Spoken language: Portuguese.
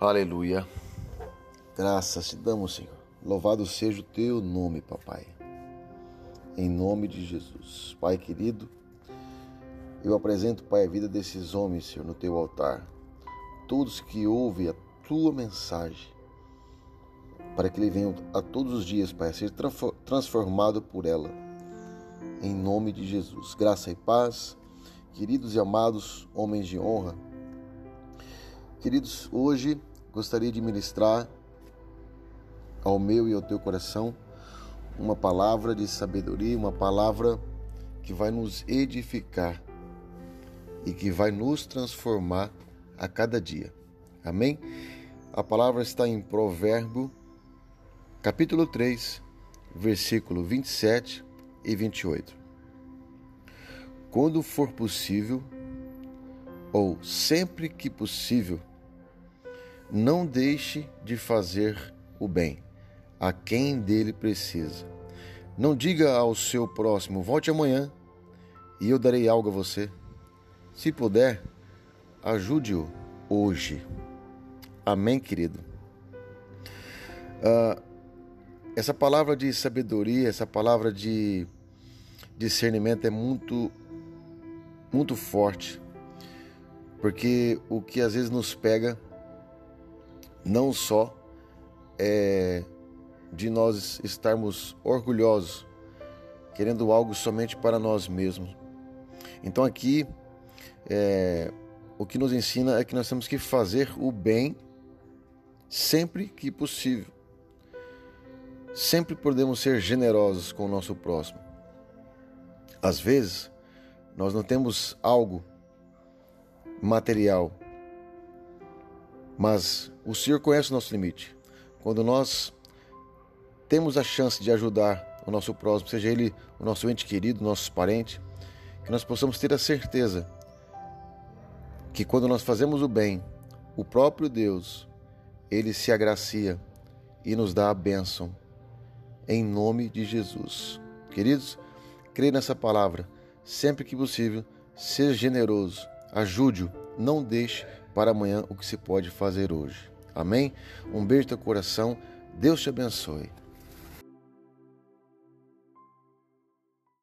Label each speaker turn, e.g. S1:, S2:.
S1: Aleluia. Graças te damos, Senhor. Louvado seja o teu nome, papai. Em nome de Jesus. Pai querido, eu apresento, Pai, a vida desses homens, Senhor, no teu altar. Todos que ouvem a tua mensagem, para que ele venha a todos os dias, Pai, a ser transformado por ela. Em nome de Jesus. Graça e paz. Queridos e amados homens de honra, Queridos, hoje gostaria de ministrar ao meu e ao teu coração uma palavra de sabedoria, uma palavra que vai nos edificar e que vai nos transformar a cada dia. Amém? A palavra está em Provérbio, capítulo 3, versículo 27 e 28. Quando for possível, ou sempre que possível, não deixe de fazer o bem a quem dele precisa. Não diga ao seu próximo, volte amanhã e eu darei algo a você. Se puder, ajude-o hoje. Amém, querido? Uh, essa palavra de sabedoria, essa palavra de discernimento é muito, muito forte, porque o que às vezes nos pega não só é, de nós estarmos orgulhosos, querendo algo somente para nós mesmos. Então aqui é, o que nos ensina é que nós temos que fazer o bem sempre que possível. Sempre podemos ser generosos com o nosso próximo. Às vezes, nós não temos algo material mas o Senhor conhece o nosso limite. Quando nós temos a chance de ajudar o nosso próximo, seja ele o nosso ente querido, nossos parentes, que nós possamos ter a certeza que quando nós fazemos o bem, o próprio Deus, ele se agracia e nos dá a bênção em nome de Jesus. Queridos, creia nessa palavra. Sempre que possível, seja generoso, ajude-o, não deixe para amanhã o que se pode fazer hoje. Amém? Um beijo no coração. Deus te abençoe.